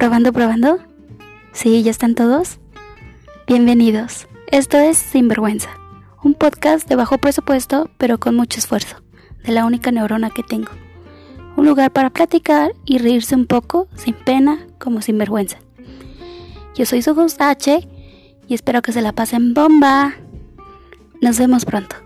Probando, probando. Sí, ya están todos. Bienvenidos. Esto es Sinvergüenza, un podcast de bajo presupuesto, pero con mucho esfuerzo, de la única neurona que tengo. Un lugar para platicar y reírse un poco, sin pena, como sin vergüenza. Yo soy su host H y espero que se la pasen bomba. Nos vemos pronto.